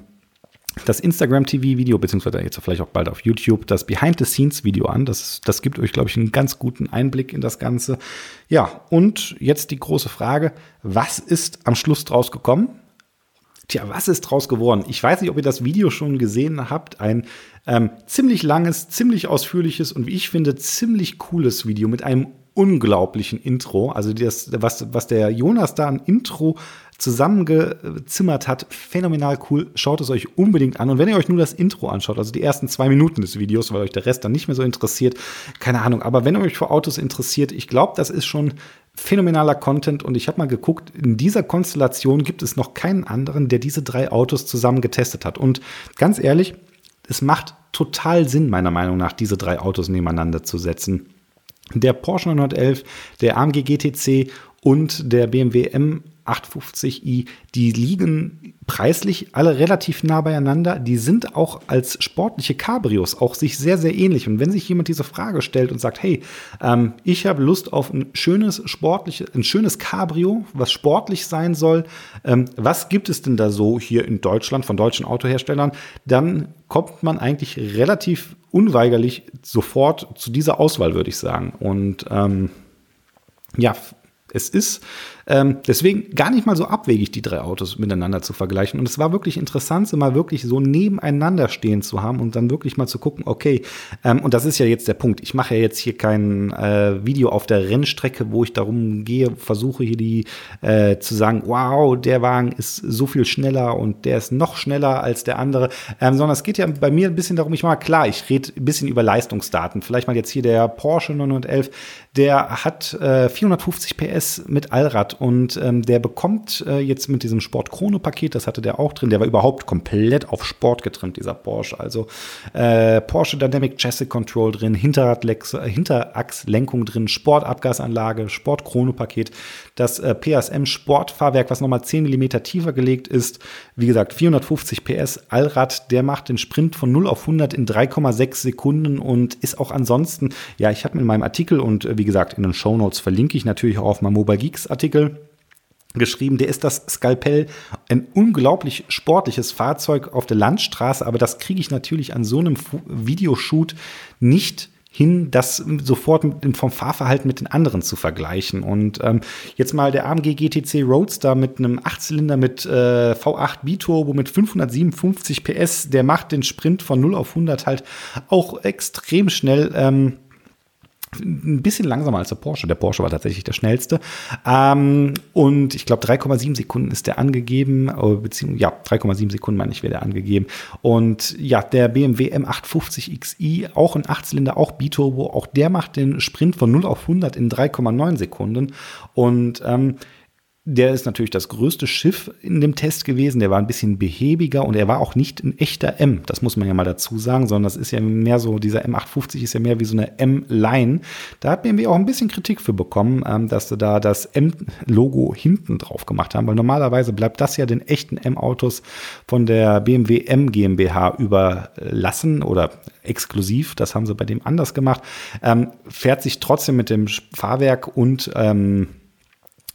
das Instagram-TV-Video, beziehungsweise jetzt vielleicht auch bald auf YouTube, das Behind-the-Scenes-Video an. Das, das gibt euch, glaube ich, einen ganz guten Einblick in das Ganze. Ja, und jetzt die große Frage, was ist am Schluss draus gekommen? Tja, was ist draus geworden? Ich weiß nicht, ob ihr das Video schon gesehen habt. Ein ähm, ziemlich langes, ziemlich ausführliches und wie ich finde, ziemlich cooles Video mit einem unglaublichen Intro. Also das, was, was der Jonas da an Intro zusammengezimmert hat. Phänomenal cool. Schaut es euch unbedingt an. Und wenn ihr euch nur das Intro anschaut, also die ersten zwei Minuten des Videos, weil euch der Rest dann nicht mehr so interessiert, keine Ahnung. Aber wenn ihr euch für Autos interessiert, ich glaube, das ist schon phänomenaler Content und ich habe mal geguckt, in dieser Konstellation gibt es noch keinen anderen, der diese drei Autos zusammen getestet hat. Und ganz ehrlich, es macht total Sinn, meiner Meinung nach, diese drei Autos nebeneinander zu setzen. Der Porsche 911, der AMG GTC und der BMW M 850i, die liegen preislich alle relativ nah beieinander. Die sind auch als sportliche Cabrios auch sich sehr, sehr ähnlich. Und wenn sich jemand diese Frage stellt und sagt, hey, ähm, ich habe Lust auf ein schönes sportliches, ein schönes Cabrio, was sportlich sein soll, ähm, was gibt es denn da so hier in Deutschland von deutschen Autoherstellern, dann kommt man eigentlich relativ unweigerlich sofort zu dieser Auswahl, würde ich sagen. Und ähm, ja, es ist ähm, deswegen gar nicht mal so abwegig, die drei Autos miteinander zu vergleichen. Und es war wirklich interessant, sie mal wirklich so nebeneinander stehen zu haben und dann wirklich mal zu gucken, okay, ähm, und das ist ja jetzt der Punkt. Ich mache ja jetzt hier kein äh, Video auf der Rennstrecke, wo ich darum gehe, versuche hier die äh, zu sagen, wow, der Wagen ist so viel schneller und der ist noch schneller als der andere, ähm, sondern es geht ja bei mir ein bisschen darum, ich mache klar, ich rede ein bisschen über Leistungsdaten. Vielleicht mal jetzt hier der Porsche 911, der hat äh, 450 PS mit Allrad und ähm, der bekommt äh, jetzt mit diesem Sport Chrono Paket, das hatte der auch drin, der war überhaupt komplett auf Sport getrimmt, dieser Porsche. Also äh, Porsche Dynamic Chassis Control drin, äh, Hinterachslenkung drin, Sportabgasanlage, Sport Chrono Paket, das äh, PSM Sportfahrwerk, was nochmal 10 mm tiefer gelegt ist. Wie gesagt, 450 PS Allrad, der macht den Sprint von 0 auf 100 in 3,6 Sekunden und ist auch ansonsten, ja, ich habe in meinem Artikel und äh, wie gesagt in den Show Notes verlinke ich natürlich auch auf meinem Mobile Geeks Artikel geschrieben, der ist das Skalpell, ein unglaublich sportliches Fahrzeug auf der Landstraße, aber das kriege ich natürlich an so einem Videoshoot nicht hin, das sofort mit, vom Fahrverhalten mit den anderen zu vergleichen. Und ähm, jetzt mal der AMG GTC Roadster mit einem Achtzylinder mit äh, V8 Biturbo mit 557 PS, der macht den Sprint von 0 auf 100 halt auch extrem schnell. Ähm, ein bisschen langsamer als der Porsche. Der Porsche war tatsächlich der schnellste. Ähm, und ich glaube, 3,7 Sekunden ist der angegeben, äh, beziehungsweise, ja, 3,7 Sekunden meine ich, wäre der angegeben. Und ja, der BMW M850xi, auch ein Achtzylinder, auch Biturbo, auch der macht den Sprint von 0 auf 100 in 3,9 Sekunden. Und ähm, der ist natürlich das größte Schiff in dem Test gewesen. Der war ein bisschen behäbiger und er war auch nicht ein echter M. Das muss man ja mal dazu sagen, sondern das ist ja mehr so, dieser M850 ist ja mehr wie so eine M-Line. Da hat BMW auch ein bisschen Kritik für bekommen, ähm, dass sie da das M-Logo hinten drauf gemacht haben, weil normalerweise bleibt das ja den echten M-Autos von der BMW M GmbH überlassen oder exklusiv. Das haben sie bei dem anders gemacht. Ähm, fährt sich trotzdem mit dem Fahrwerk und ähm,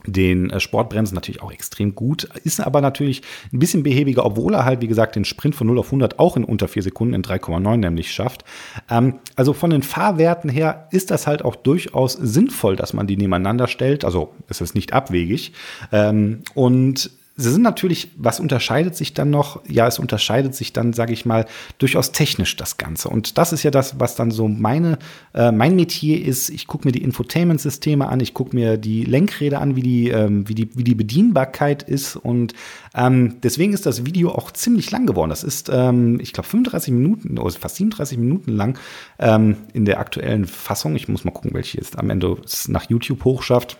den äh, Sportbremsen natürlich auch extrem gut, ist aber natürlich ein bisschen behäbiger, obwohl er halt, wie gesagt, den Sprint von 0 auf 100 auch in unter 4 Sekunden in 3,9 nämlich schafft. Ähm, also von den Fahrwerten her ist das halt auch durchaus sinnvoll, dass man die nebeneinander stellt. Also es ist nicht abwegig. Ähm, und Sie sind natürlich, was unterscheidet sich dann noch? Ja, es unterscheidet sich dann, sage ich mal, durchaus technisch das Ganze. Und das ist ja das, was dann so meine, äh, mein Metier ist. Ich gucke mir die Infotainment-Systeme an, ich gucke mir die Lenkräder an, wie die, ähm, wie die, wie die Bedienbarkeit ist. Und ähm, deswegen ist das Video auch ziemlich lang geworden. Das ist, ähm, ich glaube, 35 Minuten, oder fast 37 Minuten lang ähm, in der aktuellen Fassung. Ich muss mal gucken, welche jetzt am Ende es nach YouTube hochschafft.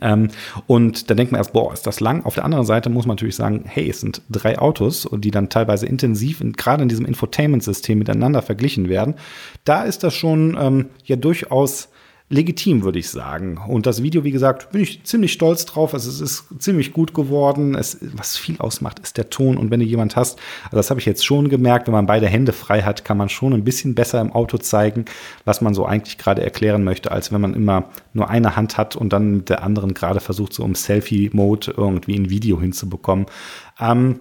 Ähm, und da denkt man erst, boah, ist das lang. Auf der anderen Seite muss man natürlich sagen, hey, es sind drei Autos, die dann teilweise intensiv, in, gerade in diesem Infotainment-System miteinander verglichen werden. Da ist das schon ähm, ja durchaus legitim, würde ich sagen. Und das Video, wie gesagt, bin ich ziemlich stolz drauf. Also es ist ziemlich gut geworden. Es, was viel ausmacht, ist der Ton. Und wenn du jemand hast, also das habe ich jetzt schon gemerkt, wenn man beide Hände frei hat, kann man schon ein bisschen besser im Auto zeigen, was man so eigentlich gerade erklären möchte, als wenn man immer nur eine Hand hat und dann mit der anderen gerade versucht, so im Selfie-Mode irgendwie ein Video hinzubekommen. Ähm,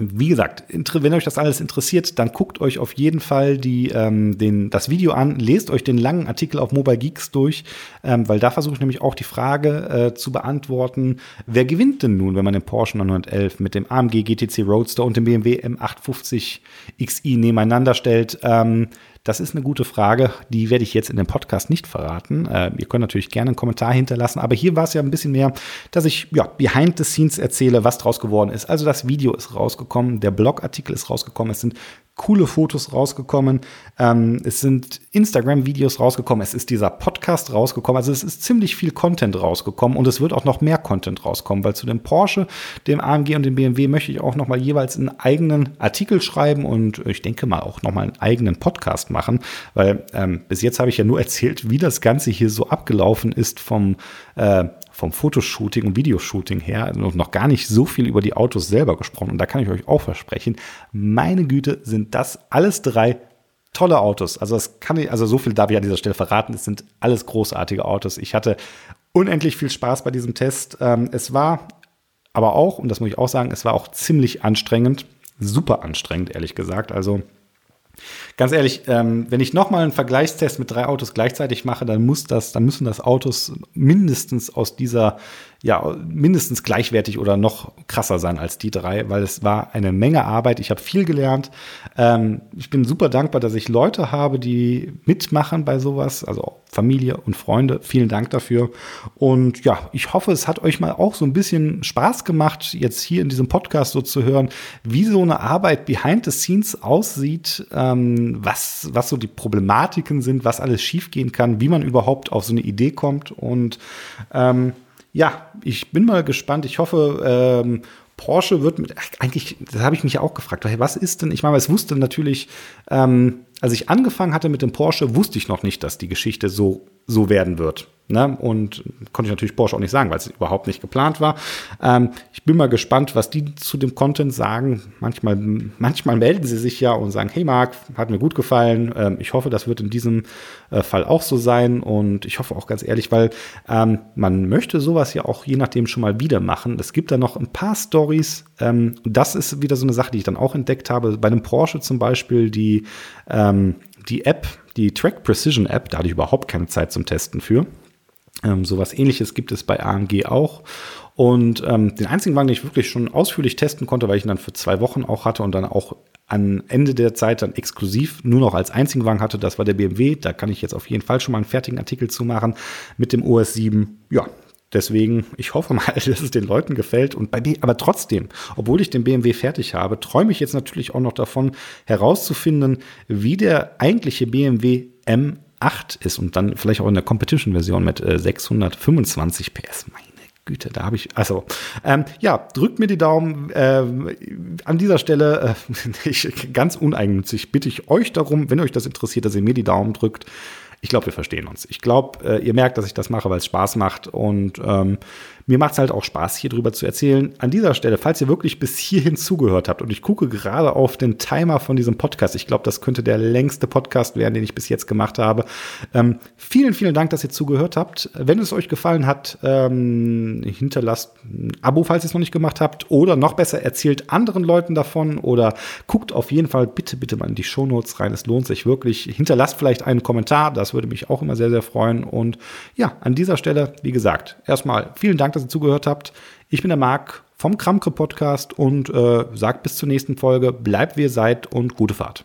wie gesagt, wenn euch das alles interessiert, dann guckt euch auf jeden Fall die, ähm, den, das Video an, lest euch den langen Artikel auf Mobile Geeks durch, ähm, weil da versuche ich nämlich auch die Frage äh, zu beantworten, wer gewinnt denn nun, wenn man den Porsche 911 mit dem AMG GTC Roadster und dem BMW M850 Xi nebeneinander stellt. Ähm, Das ist eine gute Frage, die werde ich jetzt in dem Podcast nicht verraten. Äh, ihr könnt natürlich gerne einen Kommentar hinterlassen, aber hier war es ja ein bisschen mehr, dass ich ja behind the scenes erzähle, was draus geworden ist. Also das Video ist rausgekommen, der Blogartikel ist rausgekommen, es sind coole Fotos rausgekommen. Ähm, es sind Instagram-Videos rausgekommen. Es ist dieser Podcast rausgekommen. Also es ist ziemlich viel Content rausgekommen und es wird auch noch mehr Content rauskommen, weil zu dem Porsche, dem AMG und dem BMW möchte ich auch noch mal jeweils einen eigenen Artikel schreiben und ich denke mal auch noch mal einen eigenen Podcast machen, weil ähm, bis jetzt habe ich ja nur erzählt, wie das Ganze hier so abgelaufen ist vom äh, vom Fotoshooting und Videoshooting her noch gar nicht so viel über die Autos selber gesprochen. Und da kann ich euch auch versprechen, meine Güte, sind das alles drei tolle Autos. Also das kann ich, also so viel darf ich an dieser Stelle verraten. Es sind alles großartige Autos. Ich hatte unendlich viel Spaß bei diesem Test. Ähm, es war aber auch, und das muss ich auch sagen, es war auch ziemlich anstrengend. Super anstrengend, ehrlich gesagt. Also Ganz ehrlich, ähm, wenn ich nochmal einen Vergleichstest mit drei Autos gleichzeitig mache, dann muss das, dann müssen das Autos mindestens aus dieser ja mindestens gleichwertig oder noch krasser sein als die drei, weil es war eine Menge Arbeit. Ich habe viel gelernt. Ähm, ich bin super dankbar, dass ich Leute habe, die mitmachen bei sowas, also Familie und Freunde. Vielen Dank dafür. Und ja, ich hoffe, es hat euch mal auch so ein bisschen Spaß gemacht, jetzt hier in diesem Podcast so zu hören, wie so eine Arbeit behind the scenes aussieht, ähm, was, was so die Problematiken sind, was alles schiefgehen kann, wie man überhaupt auf so eine Idee kommt und ähm, ja, ich bin mal gespannt. Ich hoffe, ähm, Porsche wird mit, eigentlich, das habe ich mich auch gefragt, was ist denn, ich meine, es wusste natürlich, ähm, als ich angefangen hatte mit dem Porsche, wusste ich noch nicht, dass die Geschichte so, so werden wird. Ne? Und konnte ich natürlich Porsche auch nicht sagen, weil es überhaupt nicht geplant war. Ähm, ich bin mal gespannt, was die zu dem Content sagen. Manchmal, manchmal melden sie sich ja und sagen, hey Marc, hat mir gut gefallen. Ähm, ich hoffe, das wird in diesem äh, Fall auch so sein. Und ich hoffe auch ganz ehrlich, weil ähm, man möchte sowas ja auch je nachdem schon mal wieder machen. Es gibt da noch ein paar Stories. Ähm, das ist wieder so eine Sache, die ich dann auch entdeckt habe. Bei einem Porsche zum Beispiel, die, ähm, die App, die Track Precision App, da hatte ich überhaupt keine Zeit zum Testen für. Ähm, sowas ähnliches gibt es bei AMG auch. Und ähm, den einzigen Wagen, den ich wirklich schon ausführlich testen konnte, weil ich ihn dann für zwei Wochen auch hatte und dann auch am Ende der Zeit dann exklusiv nur noch als einzigen Wagen hatte, das war der BMW. Da kann ich jetzt auf jeden Fall schon mal einen fertigen Artikel zu machen mit dem OS 7. Ja, Deswegen, ich hoffe mal, *laughs* dass es den Leuten gefällt. Und bei aber trotzdem, obwohl ich den BMW fertig habe, träume ich jetzt natürlich auch noch davon, herauszufinden, wie der eigentliche BMW M 8 ist und dann vielleicht auch in der Competition-Version mit äh, 625 PS. Meine Güte, da habe ich, also, ähm, ja, drückt mir die Daumen. Äh, an dieser Stelle, äh, *laughs* ich, ganz uneigennützig, bitte ich euch darum, wenn euch das interessiert, dass ihr mir die Daumen drückt. Ich glaube, wir verstehen uns. Ich glaube, äh, ihr merkt, dass ich das mache, weil es Spaß macht. Und ähm, mir macht es halt auch Spaß, hier drüber zu erzählen. An dieser Stelle, falls ihr wirklich bis hierhin zugehört habt und ich gucke gerade auf den Timer von diesem Podcast, ich glaube, das könnte der längste Podcast werden, den ich bis jetzt gemacht habe. Ähm, vielen, vielen Dank, dass ihr zugehört habt. Wenn es euch gefallen hat, ähm, hinterlasst ein Abo, falls ihr es noch nicht gemacht habt. Oder noch besser, erzählt anderen Leuten davon oder guckt auf jeden Fall bitte, bitte mal in die Shownotes rein. Es lohnt sich wirklich. Hinterlasst vielleicht einen Kommentar, das würde mich auch immer sehr, sehr freuen. Und ja, an dieser Stelle, wie gesagt, erstmal vielen Dank, dass dass ihr zugehört habt. Ich bin der Marc vom Kramke Podcast und äh, sagt bis zur nächsten Folge. Bleibt wie ihr seid und gute Fahrt.